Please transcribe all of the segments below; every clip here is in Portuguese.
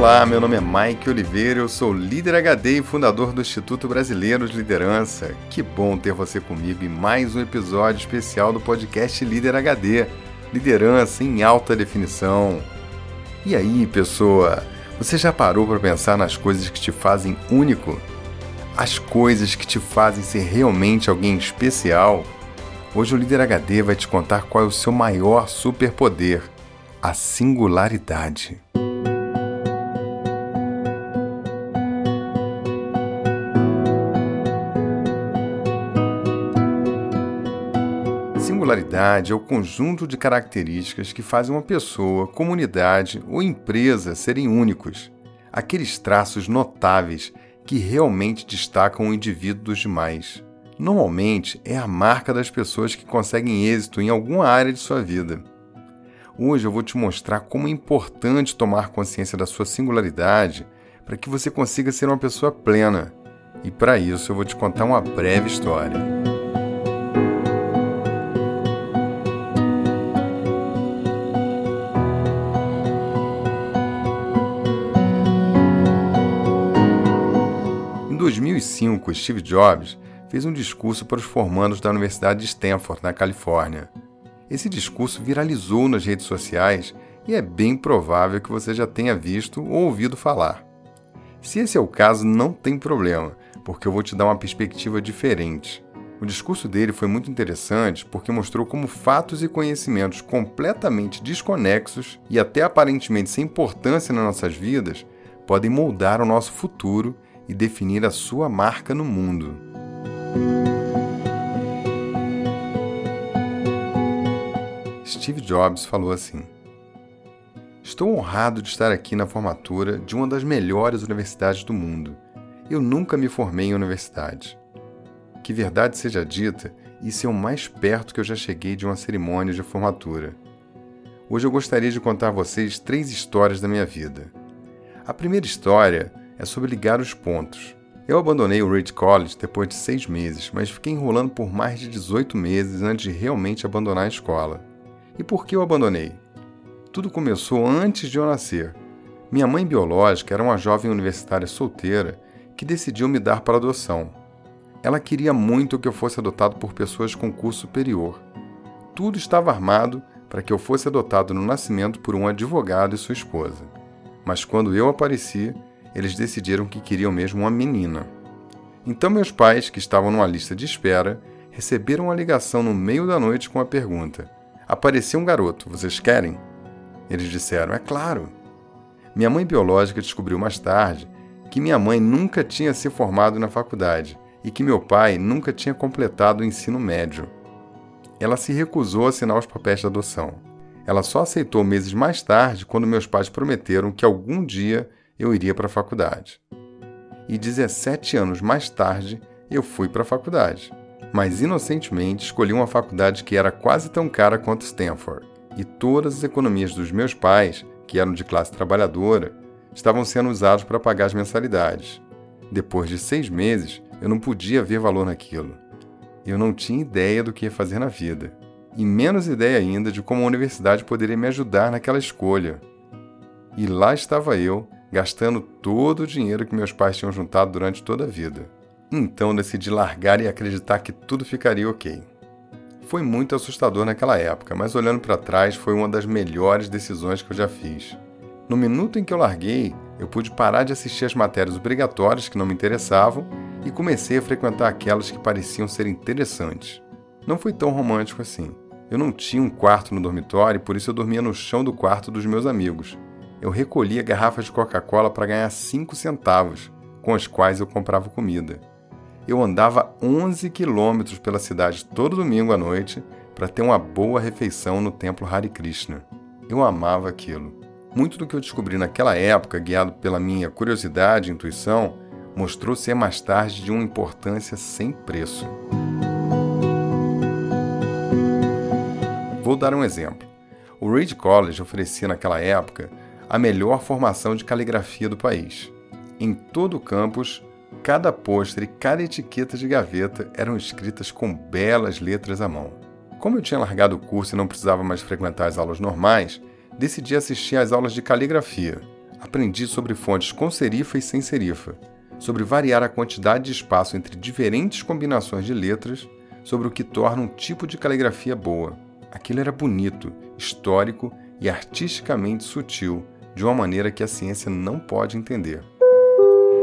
Olá, meu nome é Mike Oliveira, eu sou líder HD e fundador do Instituto Brasileiro de Liderança. Que bom ter você comigo em mais um episódio especial do podcast Líder HD Liderança em Alta Definição. E aí, pessoa, você já parou para pensar nas coisas que te fazem único? As coisas que te fazem ser realmente alguém especial? Hoje o Líder HD vai te contar qual é o seu maior superpoder: a singularidade. Singularidade é o conjunto de características que fazem uma pessoa, comunidade ou empresa serem únicos. Aqueles traços notáveis que realmente destacam o indivíduo dos demais. Normalmente é a marca das pessoas que conseguem êxito em alguma área de sua vida. Hoje eu vou te mostrar como é importante tomar consciência da sua singularidade para que você consiga ser uma pessoa plena. E para isso eu vou te contar uma breve história. 2005, Steve Jobs fez um discurso para os formandos da Universidade de Stanford, na Califórnia. Esse discurso viralizou nas redes sociais e é bem provável que você já tenha visto ou ouvido falar. Se esse é o caso, não tem problema, porque eu vou te dar uma perspectiva diferente. O discurso dele foi muito interessante porque mostrou como fatos e conhecimentos completamente desconexos e até aparentemente sem importância nas nossas vidas podem moldar o nosso futuro e definir a sua marca no mundo. Steve Jobs falou assim: Estou honrado de estar aqui na formatura de uma das melhores universidades do mundo. Eu nunca me formei em universidade. Que verdade seja dita, isso é o mais perto que eu já cheguei de uma cerimônia de formatura. Hoje eu gostaria de contar a vocês três histórias da minha vida. A primeira história é sobre ligar os pontos. Eu abandonei o Reed College depois de seis meses, mas fiquei enrolando por mais de 18 meses antes de realmente abandonar a escola. E por que eu abandonei? Tudo começou antes de eu nascer. Minha mãe biológica era uma jovem universitária solteira que decidiu me dar para adoção. Ela queria muito que eu fosse adotado por pessoas com curso superior. Tudo estava armado para que eu fosse adotado no nascimento por um advogado e sua esposa. Mas quando eu apareci, eles decidiram que queriam mesmo uma menina. Então meus pais, que estavam numa lista de espera, receberam uma ligação no meio da noite com a pergunta: Apareceu um garoto, vocês querem? Eles disseram: É claro. Minha mãe biológica descobriu mais tarde que minha mãe nunca tinha se formado na faculdade e que meu pai nunca tinha completado o ensino médio. Ela se recusou a assinar os papéis de adoção. Ela só aceitou meses mais tarde quando meus pais prometeram que algum dia eu iria para a faculdade. E 17 anos mais tarde, eu fui para a faculdade. Mas inocentemente escolhi uma faculdade que era quase tão cara quanto Stanford. E todas as economias dos meus pais, que eram de classe trabalhadora, estavam sendo usadas para pagar as mensalidades. Depois de seis meses, eu não podia ver valor naquilo. Eu não tinha ideia do que ia fazer na vida. E menos ideia ainda de como a universidade poderia me ajudar naquela escolha. E lá estava eu, gastando todo o dinheiro que meus pais tinham juntado durante toda a vida. Então decidi largar e acreditar que tudo ficaria ok. Foi muito assustador naquela época, mas olhando para trás foi uma das melhores decisões que eu já fiz. No minuto em que eu larguei, eu pude parar de assistir as matérias obrigatórias que não me interessavam e comecei a frequentar aquelas que pareciam ser interessantes. Não foi tão romântico assim. Eu não tinha um quarto no dormitório, por isso eu dormia no chão do quarto dos meus amigos eu recolhia garrafas de Coca-Cola para ganhar 5 centavos, com as quais eu comprava comida. Eu andava 11 quilômetros pela cidade todo domingo à noite para ter uma boa refeição no templo Hare Krishna. Eu amava aquilo. Muito do que eu descobri naquela época, guiado pela minha curiosidade e intuição, mostrou ser mais tarde de uma importância sem preço. Vou dar um exemplo. O Reed College oferecia naquela época a melhor formação de caligrafia do país. Em todo o campus, cada pôster e cada etiqueta de gaveta eram escritas com belas letras à mão. Como eu tinha largado o curso e não precisava mais frequentar as aulas normais, decidi assistir às aulas de caligrafia. aprendi sobre fontes com serifa e sem serifa, sobre variar a quantidade de espaço entre diferentes combinações de letras, sobre o que torna um tipo de caligrafia boa. Aquilo era bonito, histórico e artisticamente sutil, de uma maneira que a ciência não pode entender.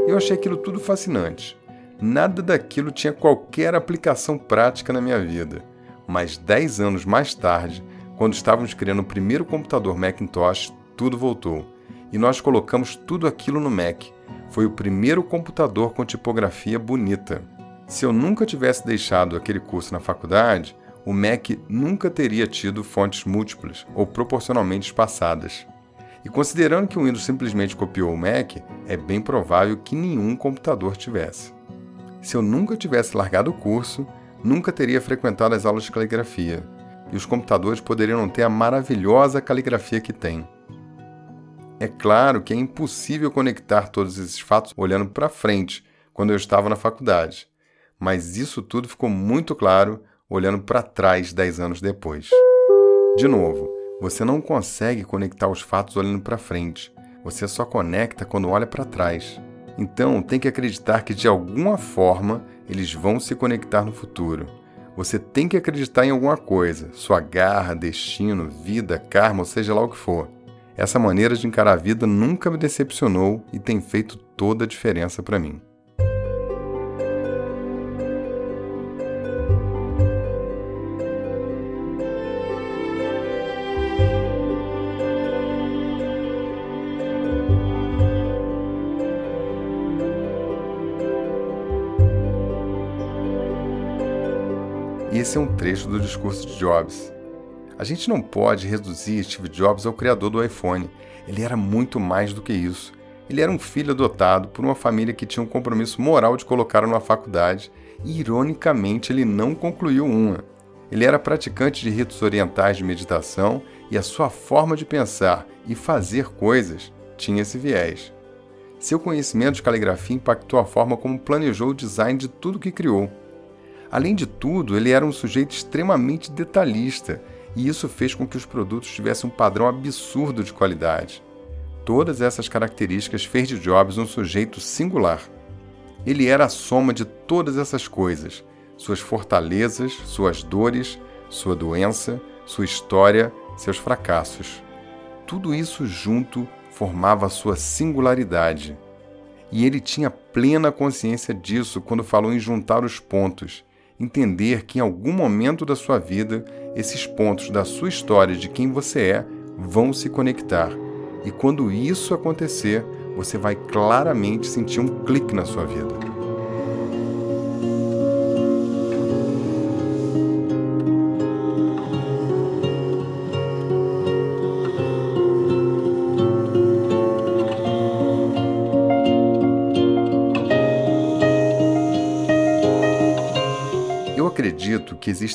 Eu achei aquilo tudo fascinante. Nada daquilo tinha qualquer aplicação prática na minha vida. Mas dez anos mais tarde, quando estávamos criando o primeiro computador Macintosh, tudo voltou. E nós colocamos tudo aquilo no Mac. Foi o primeiro computador com tipografia bonita. Se eu nunca tivesse deixado aquele curso na faculdade, o Mac nunca teria tido fontes múltiplas ou proporcionalmente espaçadas. E considerando que o Windows simplesmente copiou o Mac, é bem provável que nenhum computador tivesse. Se eu nunca tivesse largado o curso, nunca teria frequentado as aulas de caligrafia, e os computadores poderiam não ter a maravilhosa caligrafia que têm. É claro que é impossível conectar todos esses fatos olhando para frente, quando eu estava na faculdade, mas isso tudo ficou muito claro olhando para trás dez anos depois. De novo, você não consegue conectar os fatos olhando para frente, você só conecta quando olha para trás. Então, tem que acreditar que de alguma forma eles vão se conectar no futuro. Você tem que acreditar em alguma coisa, sua garra, destino, vida, karma, ou seja lá o que for. Essa maneira de encarar a vida nunca me decepcionou e tem feito toda a diferença para mim. Esse é um trecho do discurso de Jobs. A gente não pode reduzir Steve Jobs ao criador do iPhone. Ele era muito mais do que isso. Ele era um filho adotado por uma família que tinha um compromisso moral de colocá-lo na faculdade e, ironicamente, ele não concluiu uma. Ele era praticante de ritos orientais de meditação e a sua forma de pensar e fazer coisas tinha esse viés. Seu conhecimento de caligrafia impactou a forma como planejou o design de tudo que criou. Além de tudo, ele era um sujeito extremamente detalhista e isso fez com que os produtos tivessem um padrão absurdo de qualidade. Todas essas características fez de Jobs um sujeito singular. Ele era a soma de todas essas coisas: suas fortalezas, suas dores, sua doença, sua história, seus fracassos. Tudo isso junto formava a sua singularidade. E ele tinha plena consciência disso quando falou em juntar os pontos entender que em algum momento da sua vida esses pontos da sua história de quem você é vão se conectar. E quando isso acontecer, você vai claramente sentir um clique na sua vida.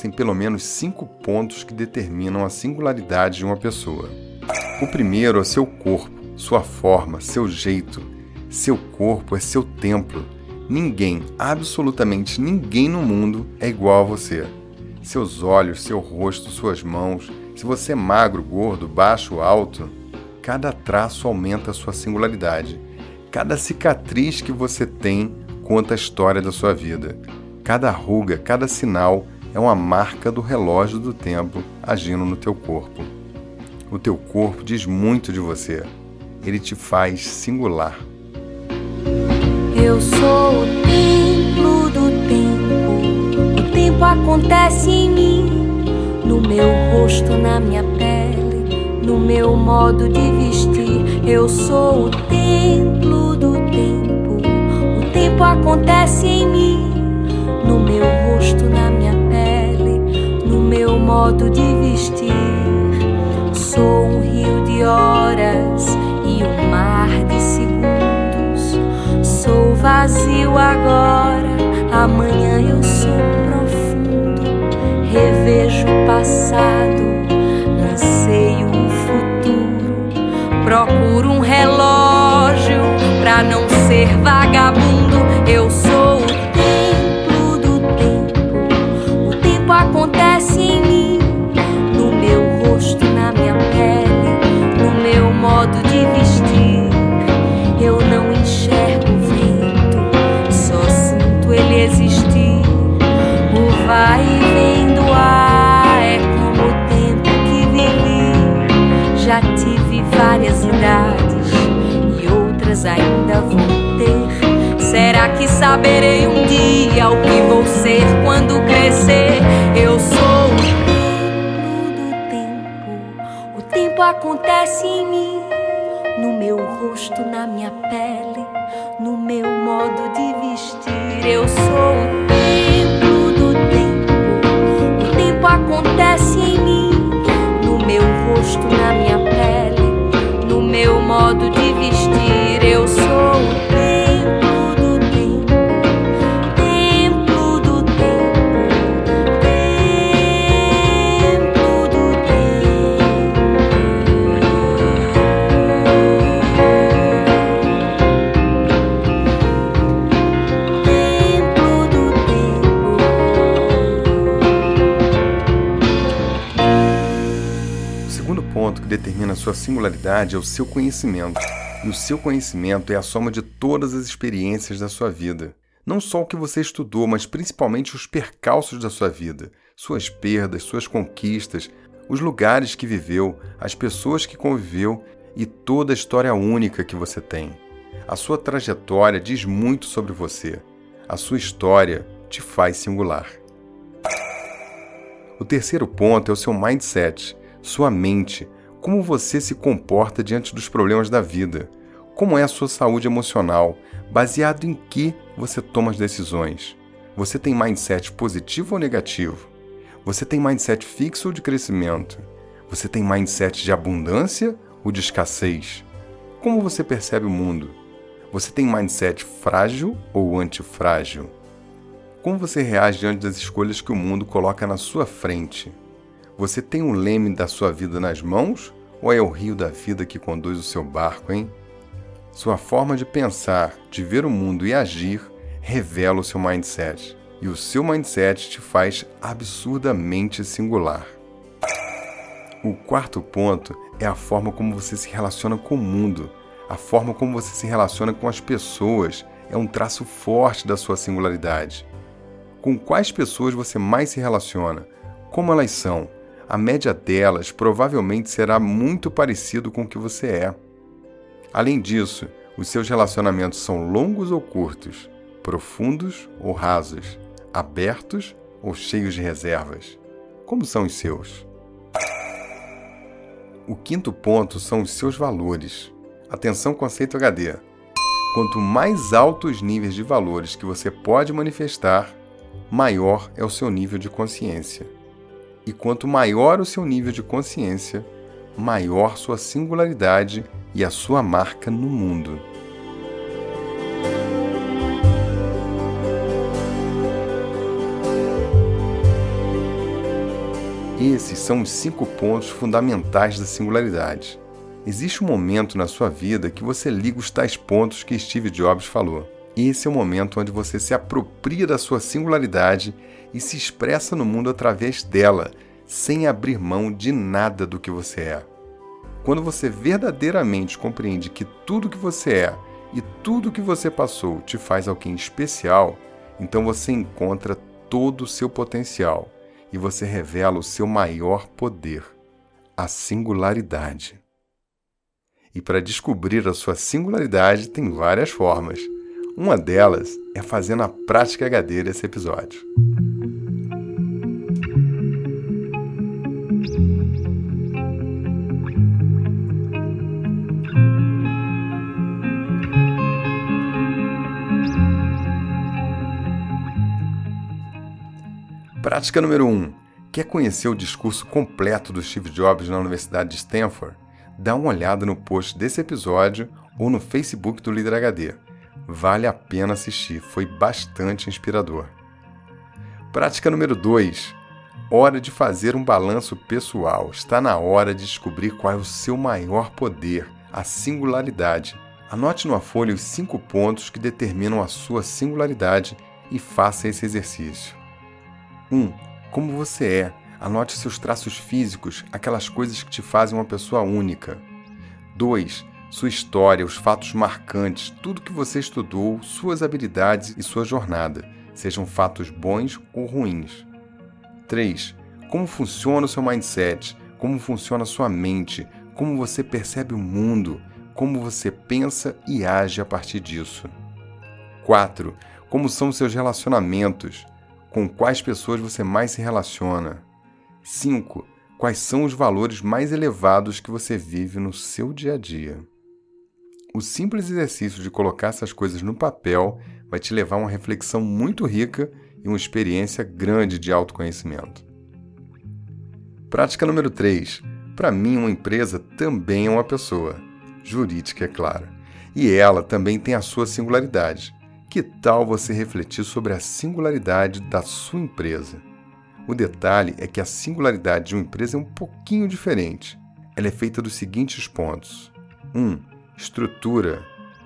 Existem pelo menos cinco pontos que determinam a singularidade de uma pessoa. O primeiro é seu corpo, sua forma, seu jeito. Seu corpo é seu templo. Ninguém, absolutamente ninguém no mundo é igual a você. Seus olhos, seu rosto, suas mãos, se você é magro, gordo, baixo, alto, cada traço aumenta a sua singularidade. Cada cicatriz que você tem conta a história da sua vida. Cada ruga, cada sinal é uma marca do relógio do tempo agindo no teu corpo. O teu corpo diz muito de você. Ele te faz singular. Eu sou o templo do tempo. O tempo acontece em mim, no meu rosto, na minha pele, no meu modo de vestir. Eu sou o templo do tempo. O tempo acontece em mim no meu rosto, na minha modo de vestir. Sou um rio de horas e um mar de segundos. Sou vazio agora, amanhã eu sou profundo. Revejo o passado, anseio o futuro. Procuro um relógio pra não ser vagabundo. Singularidade é o seu conhecimento. E o seu conhecimento é a soma de todas as experiências da sua vida. Não só o que você estudou, mas principalmente os percalços da sua vida, suas perdas, suas conquistas, os lugares que viveu, as pessoas que conviveu e toda a história única que você tem. A sua trajetória diz muito sobre você. A sua história te faz singular. O terceiro ponto é o seu mindset, sua mente, como você se comporta diante dos problemas da vida, como é a sua saúde emocional, baseado em que você toma as decisões. Você tem mindset positivo ou negativo? Você tem mindset fixo ou de crescimento? Você tem mindset de abundância ou de escassez? Como você percebe o mundo? Você tem mindset frágil ou antifrágil? Como você reage diante das escolhas que o mundo coloca na sua frente? Você tem o leme da sua vida nas mãos ou é o rio da vida que conduz o seu barco, hein? Sua forma de pensar, de ver o mundo e agir revela o seu mindset. E o seu mindset te faz absurdamente singular. O quarto ponto é a forma como você se relaciona com o mundo. A forma como você se relaciona com as pessoas é um traço forte da sua singularidade. Com quais pessoas você mais se relaciona? Como elas são? A média delas provavelmente será muito parecido com o que você é. Além disso, os seus relacionamentos são longos ou curtos, profundos ou rasos, abertos ou cheios de reservas. Como são os seus? O quinto ponto são os seus valores. Atenção conceito HD. Quanto mais altos os níveis de valores que você pode manifestar, maior é o seu nível de consciência. E quanto maior o seu nível de consciência, maior sua singularidade e a sua marca no mundo. Esses são os cinco pontos fundamentais da singularidade. Existe um momento na sua vida que você liga os tais pontos que Steve Jobs falou. Esse é o momento onde você se apropria da sua singularidade e se expressa no mundo através dela, sem abrir mão de nada do que você é. Quando você verdadeiramente compreende que tudo que você é e tudo que você passou te faz alguém especial, então você encontra todo o seu potencial e você revela o seu maior poder, a singularidade. E para descobrir a sua singularidade tem várias formas. Uma delas é fazendo a prática HD desse episódio. Prática número 1. Um. Quer conhecer o discurso completo do Steve Jobs na Universidade de Stanford? Dá uma olhada no post desse episódio ou no Facebook do Líder HD. Vale a pena assistir, foi bastante inspirador. Prática número 2. Hora de fazer um balanço pessoal. Está na hora de descobrir qual é o seu maior poder, a singularidade. Anote numa folha os cinco pontos que determinam a sua singularidade e faça esse exercício. 1. Um, como você é. Anote seus traços físicos, aquelas coisas que te fazem uma pessoa única. 2. Sua história, os fatos marcantes, tudo que você estudou, suas habilidades e sua jornada, sejam fatos bons ou ruins. 3. Como funciona o seu mindset, como funciona a sua mente, como você percebe o mundo, como você pensa e age a partir disso. 4. Como são seus relacionamentos? Com quais pessoas você mais se relaciona? 5. Quais são os valores mais elevados que você vive no seu dia a dia? O simples exercício de colocar essas coisas no papel vai te levar a uma reflexão muito rica e uma experiência grande de autoconhecimento. Prática número 3. Para mim, uma empresa também é uma pessoa. Jurídica, é claro. E ela também tem a sua singularidade. Que tal você refletir sobre a singularidade da sua empresa? O detalhe é que a singularidade de uma empresa é um pouquinho diferente. Ela é feita dos seguintes pontos: 1. Um, estrutura.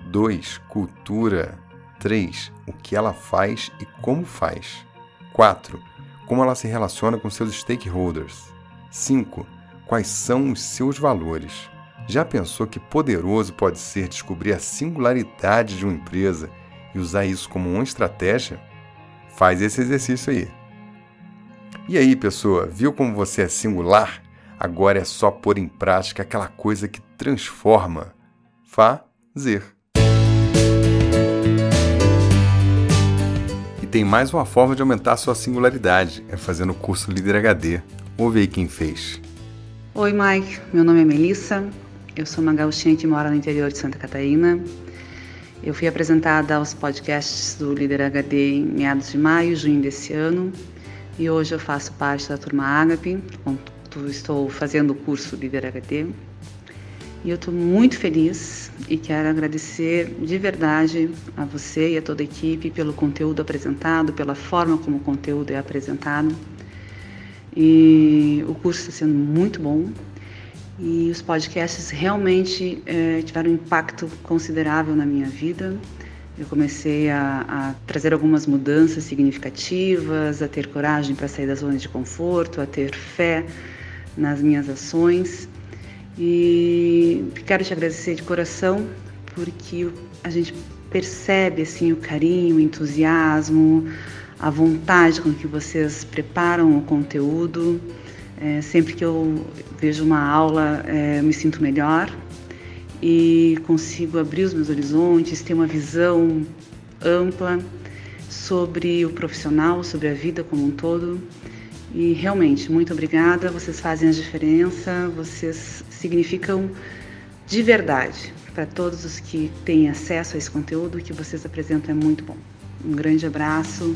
2. Cultura. 3. O que ela faz e como faz. 4. Como ela se relaciona com seus stakeholders. 5. Quais são os seus valores? Já pensou que poderoso pode ser descobrir a singularidade de uma empresa e usar isso como uma estratégia? Faz esse exercício aí. E aí, pessoa, viu como você é singular? Agora é só pôr em prática aquela coisa que transforma. Fazer. E tem mais uma forma de aumentar sua singularidade: é fazendo o curso Líder HD. Ouve aí quem fez. Oi, Mike. Meu nome é Melissa. Eu sou uma gaúchinha que mora no interior de Santa Catarina. Eu fui apresentada aos podcasts do Líder HD em meados de maio, junho desse ano. E hoje eu faço parte da turma Agape. Estou fazendo o curso Líder HD. E eu estou muito feliz e quero agradecer de verdade a você e a toda a equipe pelo conteúdo apresentado, pela forma como o conteúdo é apresentado. E o curso está sendo muito bom e os podcasts realmente é, tiveram um impacto considerável na minha vida. Eu comecei a, a trazer algumas mudanças significativas, a ter coragem para sair da zona de conforto, a ter fé nas minhas ações. E quero te agradecer de coração porque a gente percebe assim o carinho, o entusiasmo, a vontade com que vocês preparam o conteúdo. É, sempre que eu vejo uma aula, é, me sinto melhor e consigo abrir os meus horizontes, ter uma visão ampla sobre o profissional, sobre a vida como um todo. E realmente, muito obrigada. Vocês fazem a diferença, vocês significam de verdade para todos os que têm acesso a esse conteúdo. Que vocês apresentam é muito bom. Um grande abraço.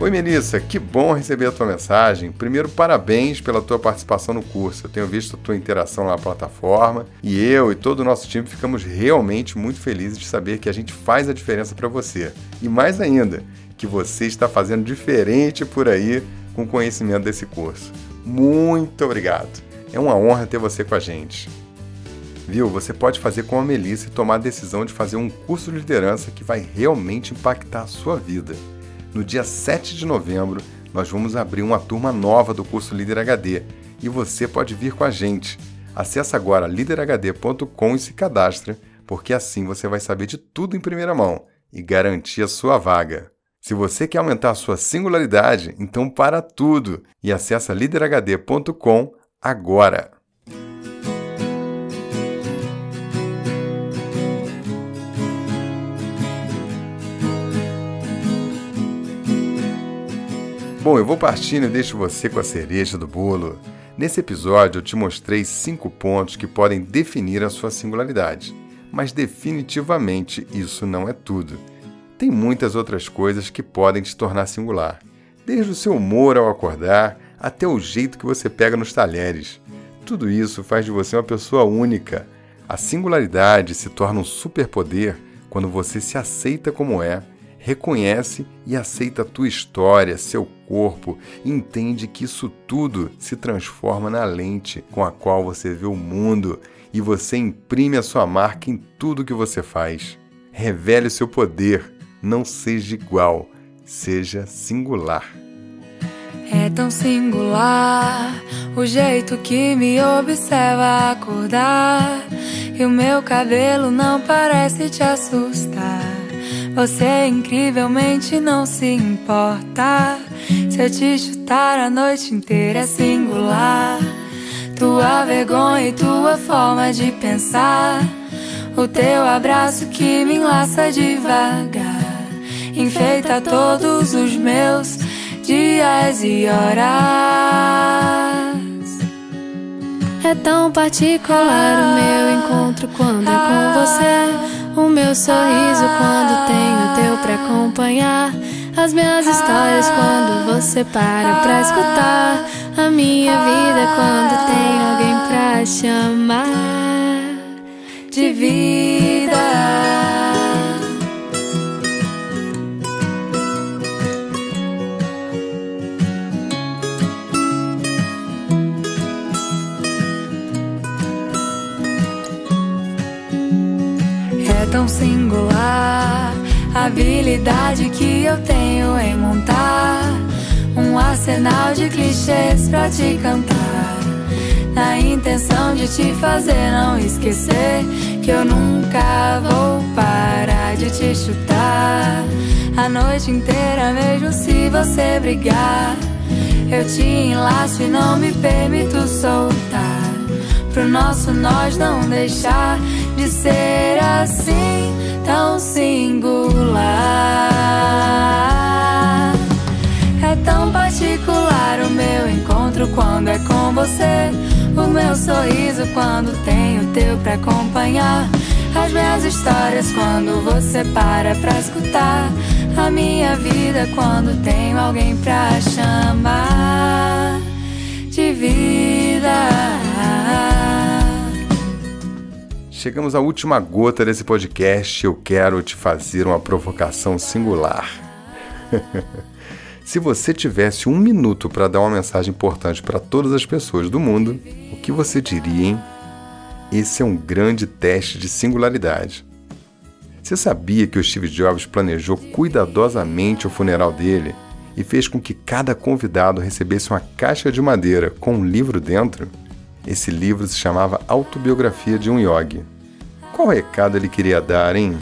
Oi, Melissa, que bom receber a tua mensagem. Primeiro, parabéns pela tua participação no curso. Eu tenho visto a tua interação na plataforma e eu e todo o nosso time ficamos realmente muito felizes de saber que a gente faz a diferença para você. E mais ainda, que você está fazendo diferente por aí com o conhecimento desse curso. Muito obrigado. É uma honra ter você com a gente. Viu? Você pode fazer com a Melissa e tomar a decisão de fazer um curso de liderança que vai realmente impactar a sua vida. No dia 7 de novembro, nós vamos abrir uma turma nova do curso Líder HD e você pode vir com a gente. Acesse agora liderhd.com e se cadastre, porque assim você vai saber de tudo em primeira mão e garantir a sua vaga. Se você quer aumentar a sua singularidade, então para tudo e acessa liderhd.com agora. Bom, eu vou partindo e deixo você com a cereja do bolo. Nesse episódio eu te mostrei cinco pontos que podem definir a sua singularidade, mas definitivamente isso não é tudo. Tem muitas outras coisas que podem te tornar singular, desde o seu humor ao acordar até o jeito que você pega nos talheres. Tudo isso faz de você uma pessoa única. A singularidade se torna um superpoder quando você se aceita como é reconhece e aceita a tua história, seu corpo, e entende que isso tudo se transforma na lente com a qual você vê o mundo e você imprime a sua marca em tudo que você faz. Revele o seu poder, não seja igual, seja singular. É tão singular o jeito que me observa acordar. E o meu cabelo não parece te assustar. Você incrivelmente não se importa. Se eu te chutar a noite inteira é singular. tua vergonha e tua forma de pensar. O teu abraço que me enlaça devagar, enfeita todos os meus dias e horas. É tão particular o meu encontro quando é com você. O meu sorriso quando tenho teu pra acompanhar. As minhas histórias quando você para pra escutar. A minha vida quando tem alguém pra chamar de vida. Tão singular. A habilidade que eu tenho em montar um arsenal de clichês pra te cantar. Na intenção de te fazer não esquecer que eu nunca vou parar de te chutar. A noite inteira, mesmo se você brigar, eu te enlaço e não me permito soltar. Pro nosso nós não deixar de ser assim tão singular. É tão particular o meu encontro quando é com você. O meu sorriso quando tenho teu pra acompanhar. As minhas histórias quando você para pra escutar. A minha vida quando tenho alguém pra chamar de vida. Chegamos à última gota desse podcast. Eu quero te fazer uma provocação singular. Se você tivesse um minuto para dar uma mensagem importante para todas as pessoas do mundo, o que você diria, hein? Esse é um grande teste de singularidade. Você sabia que o Steve Jobs planejou cuidadosamente o funeral dele e fez com que cada convidado recebesse uma caixa de madeira com um livro dentro? Esse livro se chamava Autobiografia de um Yogi. Qual recado ele queria dar, hein?